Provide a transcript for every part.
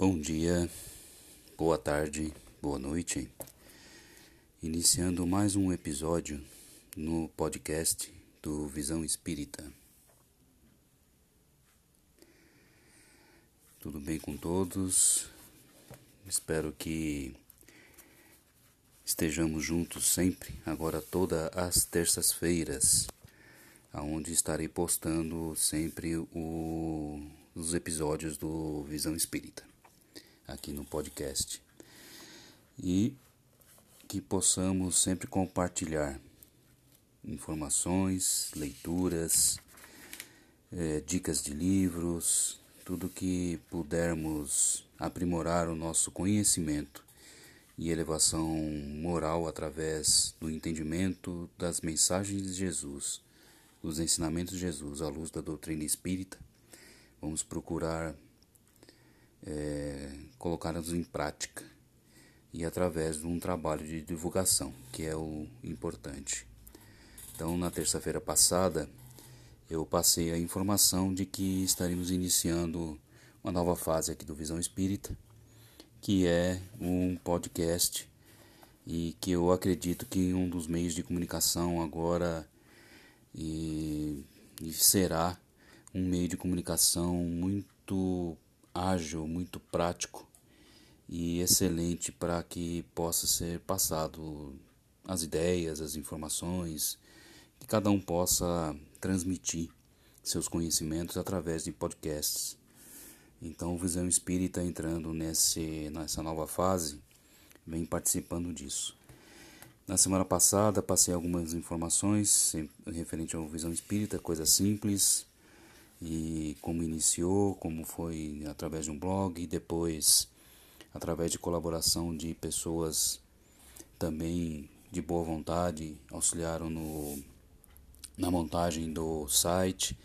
Bom dia, boa tarde, boa noite. Iniciando mais um episódio no podcast do Visão Espírita. Tudo bem com todos? Espero que estejamos juntos sempre, agora todas as terças-feiras, aonde estarei postando sempre o, os episódios do Visão Espírita aqui no podcast. E que possamos sempre compartilhar informações, leituras, é, dicas de livros, tudo que pudermos aprimorar o nosso conhecimento e elevação moral através do entendimento das mensagens de Jesus, dos ensinamentos de Jesus à luz da doutrina espírita. Vamos procurar é, colocá-los em prática e através de um trabalho de divulgação, que é o importante. Então, na terça-feira passada, eu passei a informação de que estaremos iniciando uma nova fase aqui do Visão Espírita, que é um podcast e que eu acredito que um dos meios de comunicação agora e, e será um meio de comunicação muito ágil, muito prático e excelente para que possa ser passado as ideias, as informações, que cada um possa transmitir seus conhecimentos através de podcasts. Então, o Visão Espírita entrando nesse, nessa nova fase, vem participando disso. Na semana passada, passei algumas informações referente ao Visão Espírita, coisa simples, e como iniciou, como foi através de um blog e depois através de colaboração de pessoas também de boa vontade auxiliaram no, na montagem do site.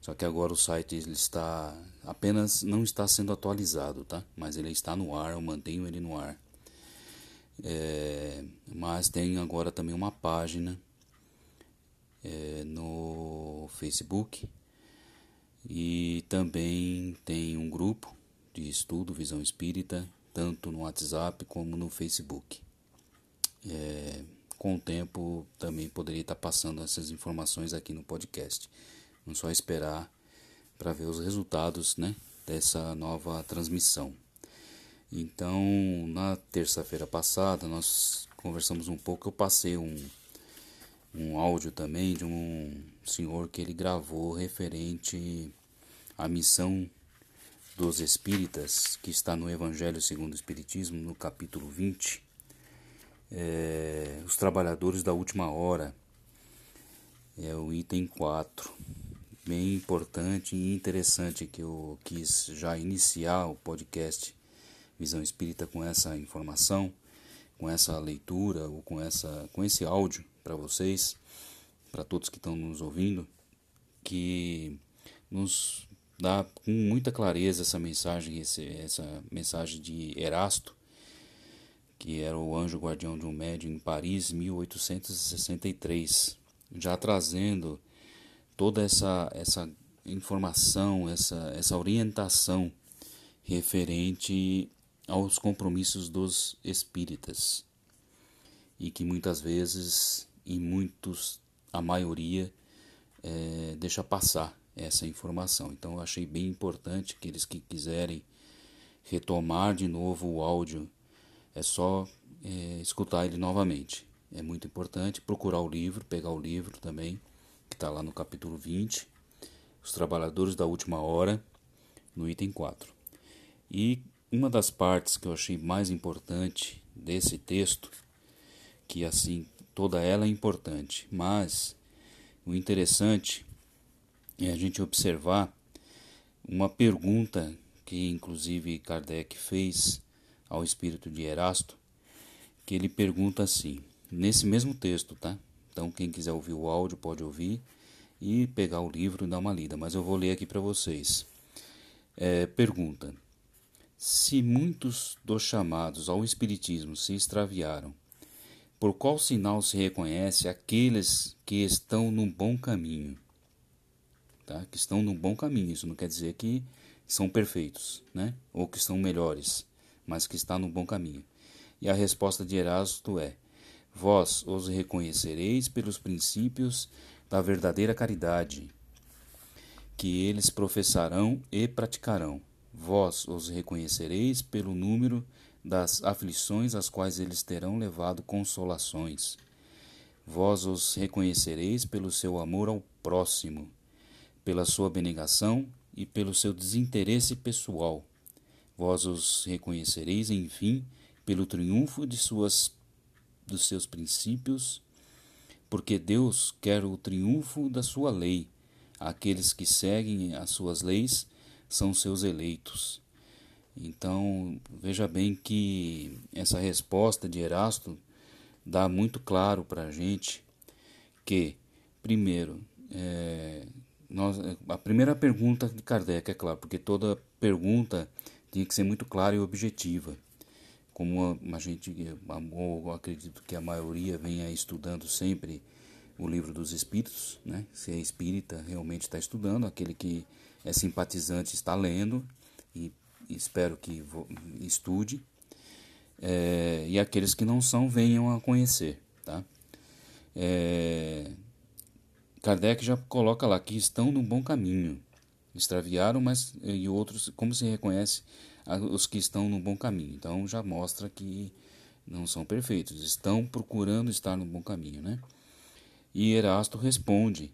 Só que agora o site ele está apenas não está sendo atualizado, tá? Mas ele está no ar, eu mantenho ele no ar. É, mas tem agora também uma página é, no Facebook e também tem um grupo de estudo Visão Espírita, tanto no WhatsApp como no Facebook. É, com o tempo também poderia estar passando essas informações aqui no podcast. Não só esperar para ver os resultados né, dessa nova transmissão. Então, na terça-feira passada, nós conversamos um pouco. Eu passei um, um áudio também de um senhor que ele gravou referente à missão dos espíritas, que está no Evangelho segundo o Espiritismo, no capítulo 20, é, os trabalhadores da última hora, é o item 4. Bem importante e interessante que eu quis já iniciar o podcast Visão Espírita com essa informação, com essa leitura ou com, essa, com esse áudio para vocês, para todos que estão nos ouvindo, que nos dá com muita clareza essa mensagem, essa mensagem de Erasto, que era o anjo guardião de um médium em Paris, 1863, já trazendo toda essa, essa informação, essa, essa orientação referente aos compromissos dos espíritas. E que muitas vezes, e muitos, a maioria, é, deixa passar essa informação. Então eu achei bem importante aqueles que quiserem retomar de novo o áudio, é só é, escutar ele novamente. É muito importante procurar o livro, pegar o livro também, que está lá no capítulo 20, Os Trabalhadores da Última Hora, no item 4. E uma das partes que eu achei mais importante desse texto que assim toda ela é importante, mas o interessante é a gente observar uma pergunta que inclusive Kardec fez ao espírito de Erasto, que ele pergunta assim, nesse mesmo texto, tá? Então quem quiser ouvir o áudio pode ouvir e pegar o livro e dar uma lida, mas eu vou ler aqui para vocês. É, pergunta: Se muitos dos chamados ao espiritismo se extraviaram por qual sinal se reconhece aqueles que estão no bom caminho? Tá? Que estão no bom caminho. Isso não quer dizer que são perfeitos, né? ou que são melhores, mas que está no bom caminho. E a resposta de Erasto é: Vós os reconhecereis pelos princípios da verdadeira caridade, que eles professarão e praticarão. Vós os reconhecereis pelo número das aflições às quais eles terão levado consolações. Vós os reconhecereis pelo seu amor ao próximo, pela sua abnegação e pelo seu desinteresse pessoal. Vós os reconhecereis, enfim, pelo triunfo de suas, dos seus princípios, porque Deus quer o triunfo da sua lei. Aqueles que seguem as suas leis são seus eleitos. Então, veja bem que essa resposta de Erasto dá muito claro para a gente que, primeiro, é, nós, a primeira pergunta de Kardec, é claro, porque toda pergunta tinha que ser muito clara e objetiva. Como a, a gente, eu acredito que a maioria venha estudando sempre o livro dos Espíritos, né? se é espírita, realmente está estudando, aquele que é simpatizante está lendo, e espero que estude, é, e aqueles que não são venham a conhecer. Tá? É, Kardec já coloca lá que estão no bom caminho. Extraviaram, mas e outros, como se reconhece os que estão no bom caminho? Então já mostra que não são perfeitos, estão procurando estar no bom caminho, né? E Erasto responde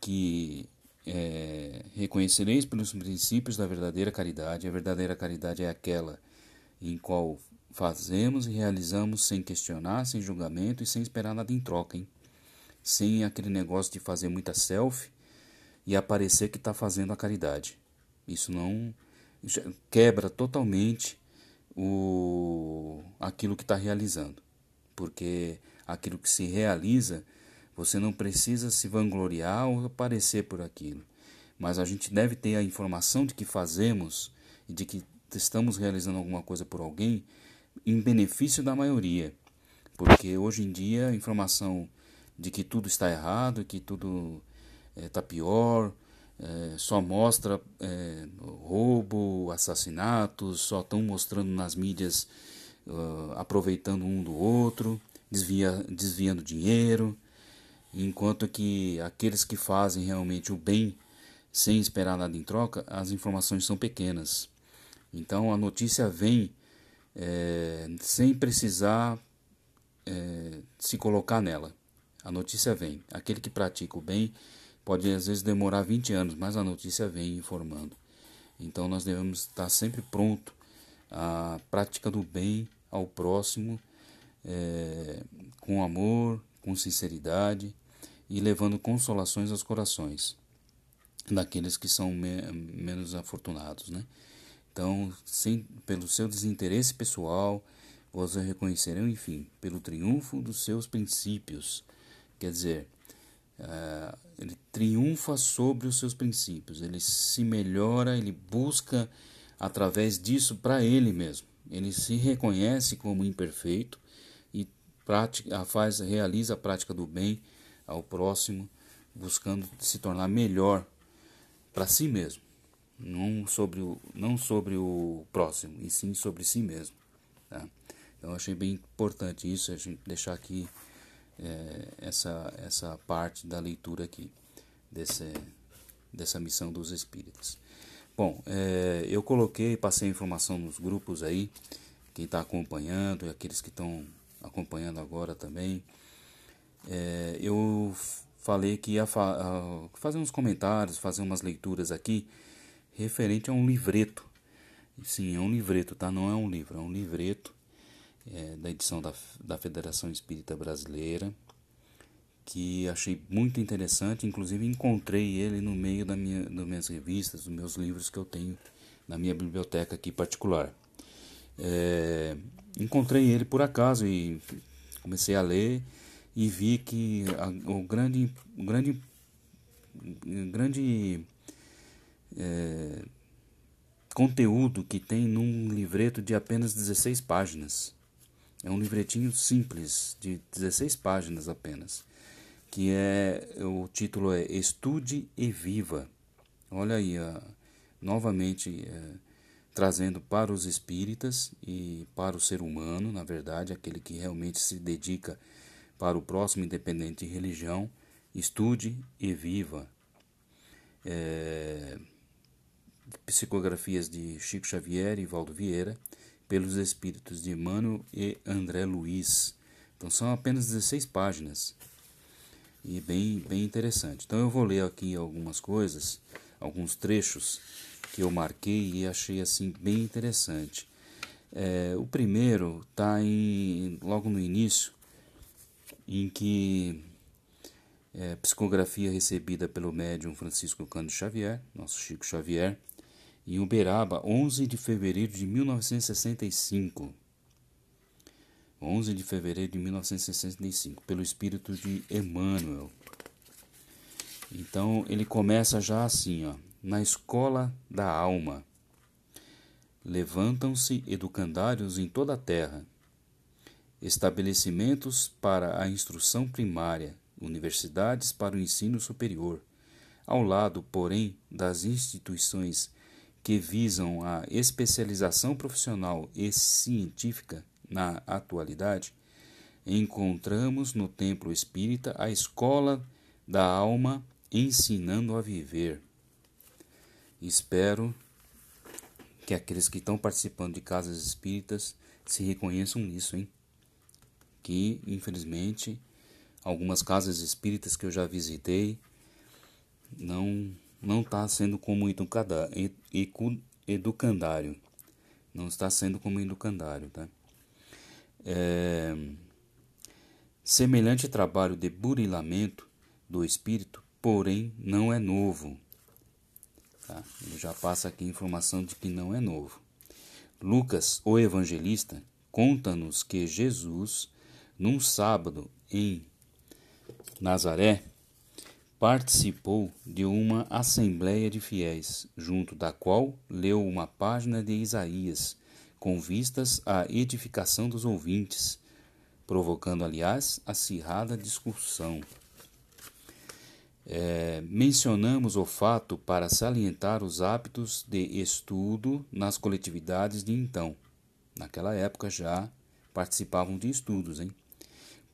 que é, reconhecereis pelos princípios da verdadeira caridade. A verdadeira caridade é aquela em qual fazemos e realizamos sem questionar, sem julgamento e sem esperar nada em troca, hein? Sem aquele negócio de fazer muita selfie e aparecer que está fazendo a caridade. Isso não quebra totalmente o aquilo que está realizando, porque aquilo que se realiza você não precisa se vangloriar ou aparecer por aquilo, mas a gente deve ter a informação de que fazemos e de que estamos realizando alguma coisa por alguém em benefício da maioria. Porque hoje em dia a informação de que tudo está errado, que tudo está eh, é, pior, é, só mostra é, roubo, assassinatos, só estão mostrando nas mídias uh, aproveitando um do outro, desvia, desviando dinheiro enquanto que aqueles que fazem realmente o bem sem esperar nada em troca, as informações são pequenas. Então a notícia vem é, sem precisar é, se colocar nela. A notícia vem. Aquele que pratica o bem pode às vezes demorar 20 anos, mas a notícia vem informando. Então nós devemos estar sempre pronto à prática do bem ao próximo, é, com amor, com sinceridade e levando consolações aos corações daqueles que são me menos afortunados, né? Então, sem, pelo seu desinteresse pessoal, vós reconhecerão, enfim, pelo triunfo dos seus princípios. Quer dizer, uh, ele triunfa sobre os seus princípios, ele se melhora, ele busca através disso para ele mesmo. Ele se reconhece como imperfeito e pratica, faz, realiza a prática do bem ao próximo, buscando se tornar melhor para si mesmo, não sobre o, não sobre o próximo, e sim sobre si mesmo. Tá? Eu achei bem importante isso, a gente deixar aqui é, essa, essa parte da leitura aqui, desse, dessa missão dos espíritos. Bom, é, eu coloquei, passei informação nos grupos aí, quem está acompanhando e aqueles que estão acompanhando agora também é, eu falei que ia fa fazer uns comentários, fazer umas leituras aqui referente a um livreto. Sim, é um livreto, tá? Não é um livro, é um livreto é, da edição da, da Federação Espírita Brasileira que achei muito interessante, inclusive encontrei ele no meio da minha, das minhas revistas, dos meus livros que eu tenho na minha biblioteca aqui particular. É, encontrei ele por acaso e comecei a ler e vi que a, o grande, o grande, grande é, conteúdo que tem num livreto de apenas 16 páginas. É um livretinho simples, de 16 páginas apenas, que é o título é Estude e Viva. Olha aí, a, novamente é, trazendo para os espíritas e para o ser humano, na verdade, aquele que realmente se dedica para o próximo, independente de religião, estude e viva. É, psicografias de Chico Xavier e Valdo Vieira, pelos espíritos de Emmanuel e André Luiz. Então são apenas 16 páginas e bem, bem interessante. Então eu vou ler aqui algumas coisas, alguns trechos que eu marquei e achei assim bem interessante. É, o primeiro está logo no início, em que é, psicografia recebida pelo médium Francisco Cândido Xavier, nosso Chico Xavier, em Uberaba, 11 de fevereiro de 1965. 11 de fevereiro de 1965, pelo espírito de Emmanuel. Então ele começa já assim, ó, na escola da alma. Levantam-se educandários em toda a terra, estabelecimentos para a instrução primária, universidades para o ensino superior, ao lado, porém, das instituições que visam a especialização profissional e científica na atualidade, encontramos no templo espírita a escola da alma ensinando a viver. Espero que aqueles que estão participando de casas espíritas se reconheçam nisso, hein? Que, infelizmente, algumas casas espíritas que eu já visitei não não está sendo como educandário. Não está sendo como educandário, tá? É, semelhante trabalho de burilamento do espírito, porém, não é novo. Tá? Ele já passa aqui a informação de que não é novo. Lucas, o evangelista, conta-nos que Jesus, num sábado em Nazaré, participou de uma assembleia de fiéis, junto da qual leu uma página de Isaías, com vistas à edificação dos ouvintes, provocando, aliás, acirrada discussão. É, mencionamos o fato para salientar os hábitos de estudo nas coletividades de então. Naquela época já participavam de estudos, hein?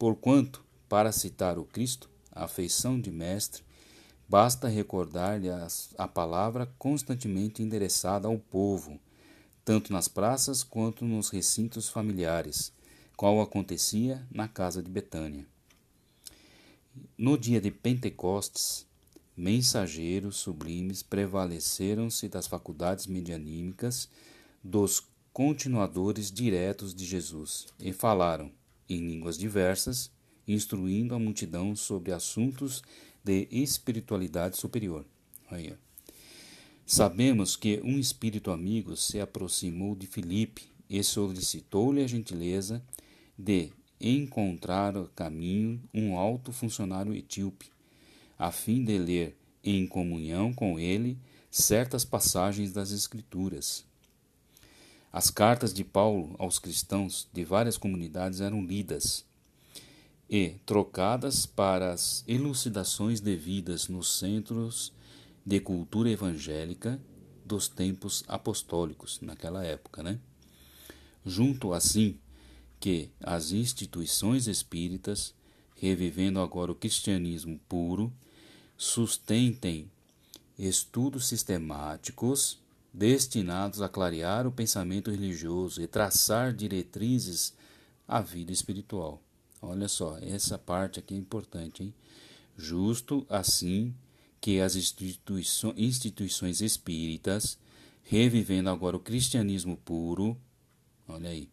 Porquanto, para citar o Cristo, a afeição de mestre, basta recordar-lhe a palavra constantemente endereçada ao povo, tanto nas praças quanto nos recintos familiares, qual acontecia na casa de Betânia. No dia de Pentecostes, mensageiros sublimes prevaleceram-se das faculdades medianímicas dos continuadores diretos de Jesus e falaram, em línguas diversas, instruindo a multidão sobre assuntos de espiritualidade superior. Aí, Sabemos que um espírito amigo se aproximou de Filipe e solicitou-lhe a gentileza de encontrar o caminho um alto funcionário etíope, a fim de ler em comunhão com ele certas passagens das Escrituras. As cartas de Paulo aos cristãos de várias comunidades eram lidas e trocadas para as elucidações devidas nos centros de cultura evangélica dos tempos apostólicos naquela época, né? Junto assim que as instituições espíritas, revivendo agora o cristianismo puro, sustentem estudos sistemáticos destinados a clarear o pensamento religioso e traçar diretrizes à vida espiritual. Olha só, essa parte aqui é importante, hein? Justo assim que as instituições, espíritas, revivendo agora o cristianismo puro, olha aí,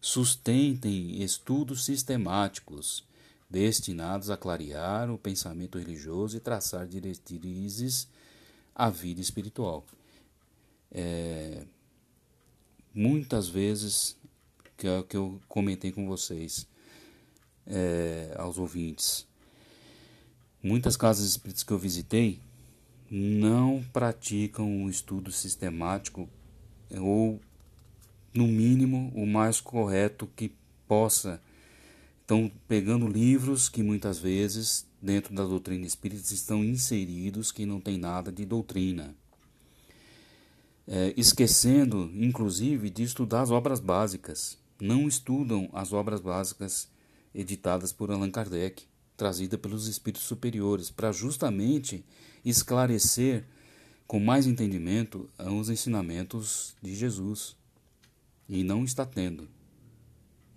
sustentem estudos sistemáticos destinados a clarear o pensamento religioso e traçar diretrizes à vida espiritual. É, muitas vezes, que é o que eu comentei com vocês, é, aos ouvintes. Muitas casas espíritas que eu visitei não praticam um estudo sistemático ou, no mínimo, o mais correto que possa. Estão pegando livros que muitas vezes, dentro da doutrina espírita, estão inseridos que não tem nada de doutrina. É, esquecendo, inclusive, de estudar as obras básicas. Não estudam as obras básicas editadas por Allan Kardec, trazida pelos espíritos superiores, para justamente esclarecer com mais entendimento os ensinamentos de Jesus. E não está tendo.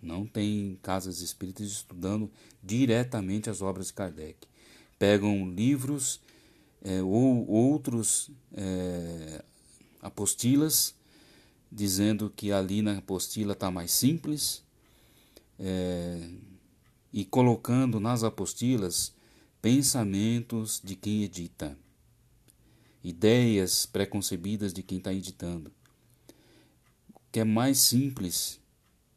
Não tem casas espíritas estudando diretamente as obras de Kardec. Pegam livros é, ou outros é, apostilas, dizendo que ali na apostila está mais simples, é, e colocando nas apostilas pensamentos de quem edita, ideias preconcebidas de quem está editando. Que é mais simples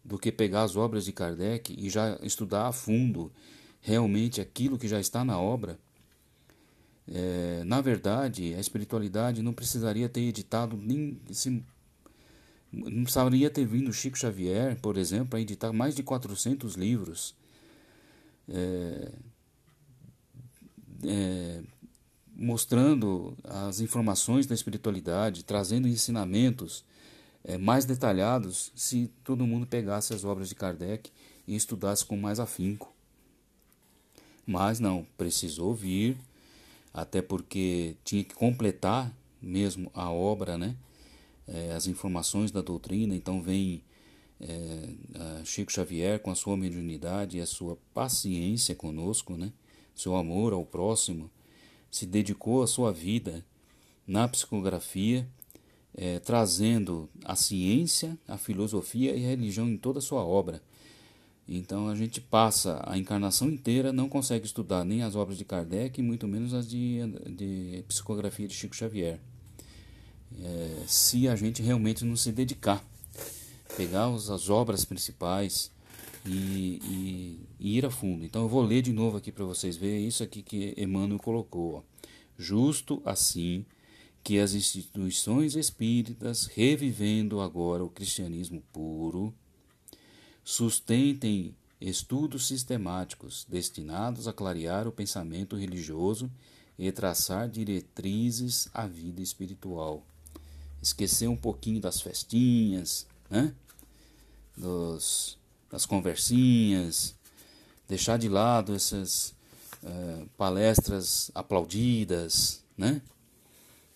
do que pegar as obras de Kardec e já estudar a fundo realmente aquilo que já está na obra. É, na verdade, a espiritualidade não precisaria ter editado nem não precisaria ter vindo Chico Xavier, por exemplo, a editar mais de 400 livros. É, é, mostrando as informações da espiritualidade, trazendo ensinamentos é, mais detalhados se todo mundo pegasse as obras de Kardec e estudasse com mais afinco. Mas não, precisou vir, até porque tinha que completar mesmo a obra, né? É, as informações da doutrina, então vem é, Chico Xavier com a sua mediunidade e a sua paciência conosco, né? seu amor ao próximo, se dedicou a sua vida na psicografia é, trazendo a ciência, a filosofia e a religião em toda a sua obra. Então a gente passa a encarnação inteira, não consegue estudar nem as obras de Kardec, muito menos as de, de psicografia de Chico Xavier. É, se a gente realmente não se dedicar, pegar as obras principais e, e, e, ir a fundo. Então eu vou ler de novo aqui para vocês verem isso aqui que Emmanuel colocou. Ó. Justo assim que as instituições espíritas, revivendo agora o cristianismo puro, sustentem estudos sistemáticos destinados a clarear o pensamento religioso e traçar diretrizes à vida espiritual. Esquecer um pouquinho das festinhas, né? Dos, das conversinhas, deixar de lado essas uh, palestras aplaudidas, né?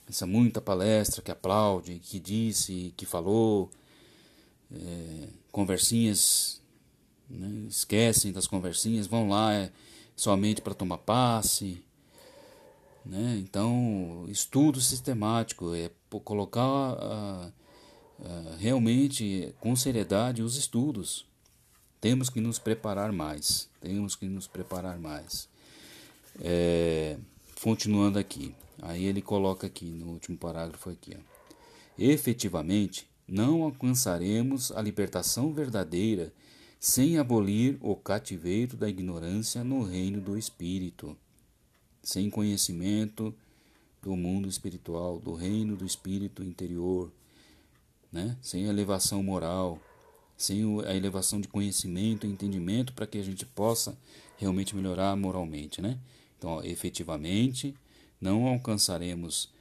essa muita palestra que aplaude, que disse, que falou, é, conversinhas, né, esquecem das conversinhas, vão lá é, somente para tomar passe. Né? Então, estudo sistemático é colocar realmente com seriedade os estudos. Temos que nos preparar mais. Temos que nos preparar mais. É, continuando aqui. Aí ele coloca aqui no último parágrafo aqui, ó. Efetivamente, não alcançaremos a libertação verdadeira sem abolir o cativeiro da ignorância no reino do espírito, sem conhecimento do mundo espiritual, do reino do espírito interior, né? Sem elevação moral, sem a elevação de conhecimento e entendimento para que a gente possa realmente melhorar moralmente, né? Então, ó, efetivamente, não alcançaremos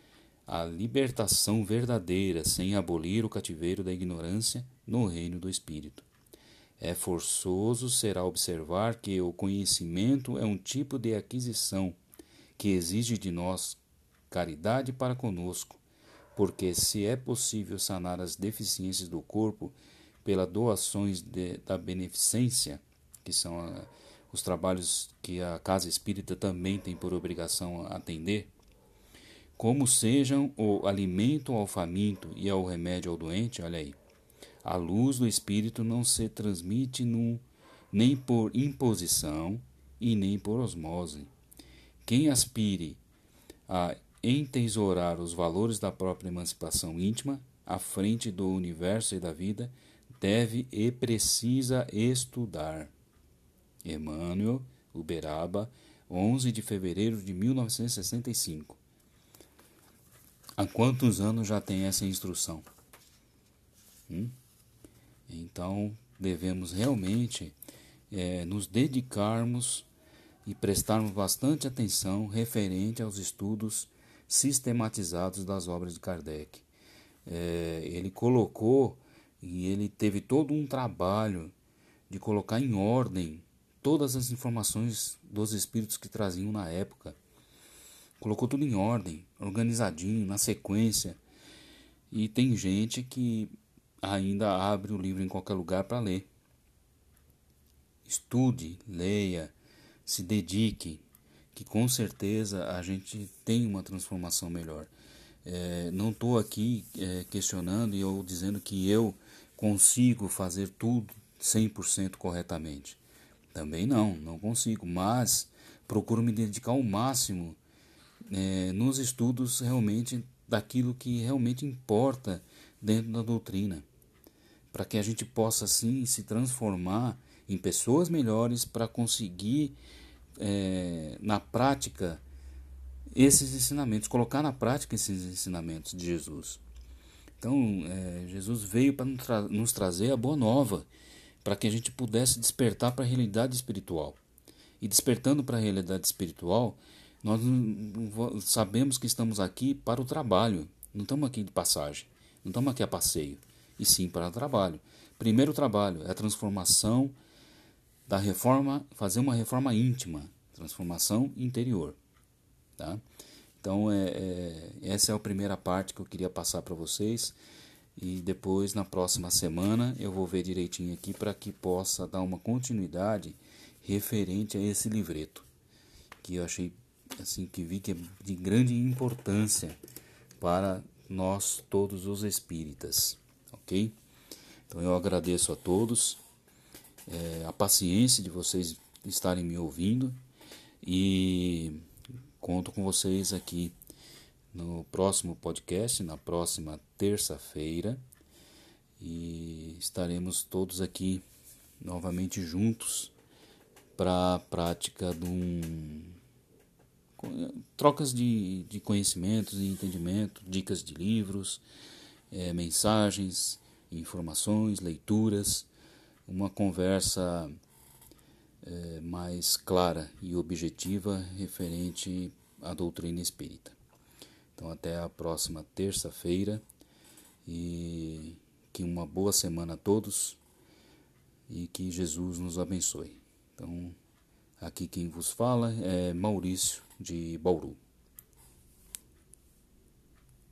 a libertação verdadeira sem abolir o cativeiro da ignorância no reino do Espírito. É forçoso será observar que o conhecimento é um tipo de aquisição que exige de nós caridade para conosco, porque se é possível sanar as deficiências do corpo pelas doações de, da beneficência, que são a, os trabalhos que a casa espírita também tem por obrigação atender, como sejam o alimento ao faminto e ao remédio ao doente, olha aí. A luz do espírito não se transmite num, nem por imposição e nem por osmose. Quem aspire a entesourar os valores da própria emancipação íntima à frente do universo e da vida deve e precisa estudar. Emmanuel, Uberaba, 11 de fevereiro de 1965. Há quantos anos já tem essa instrução? Hum? Então, devemos realmente é, nos dedicarmos e prestarmos bastante atenção referente aos estudos sistematizados das obras de Kardec. é, ele colocou e ele teve todo um trabalho de colocar em ordem todas as informações dos espíritos que traziam na época. Colocou tudo em ordem, organizadinho, na sequência. E tem gente que ainda abre o livro em qualquer lugar para ler. Estude, leia, se dedique, que com certeza a gente tem uma transformação melhor. É, não estou aqui é, questionando e ou dizendo que eu consigo fazer tudo 100% corretamente. Também não, não consigo, mas procuro me dedicar ao máximo é, nos estudos realmente daquilo que realmente importa dentro da doutrina, para que a gente possa assim se transformar em pessoas melhores para conseguir é, na prática esses ensinamentos, colocar na prática esses ensinamentos de Jesus. Então, é, Jesus veio para nos trazer a boa nova, para que a gente pudesse despertar para a realidade espiritual. E despertando para a realidade espiritual, nós sabemos que estamos aqui para o trabalho, não estamos aqui de passagem, não estamos aqui a passeio, e sim para o trabalho. Primeiro trabalho é a transformação da reforma, fazer uma reforma íntima, transformação interior. Tá? Então, é, é, essa é a primeira parte que eu queria passar para vocês. E depois, na próxima semana, eu vou ver direitinho aqui para que possa dar uma continuidade referente a esse livreto, que eu achei assim que vi que é de grande importância para nós todos os espíritas, ok? Então eu agradeço a todos é, a paciência de vocês estarem me ouvindo e conto com vocês aqui no próximo podcast, na próxima terça-feira, e estaremos todos aqui novamente juntos para a prática de um trocas de, de conhecimentos e entendimento, dicas de livros, é, mensagens, informações, leituras, uma conversa é, mais clara e objetiva referente à doutrina espírita. Então, até a próxima terça-feira e que uma boa semana a todos e que Jesus nos abençoe. Então, aqui quem vos fala é Maurício de Bauru.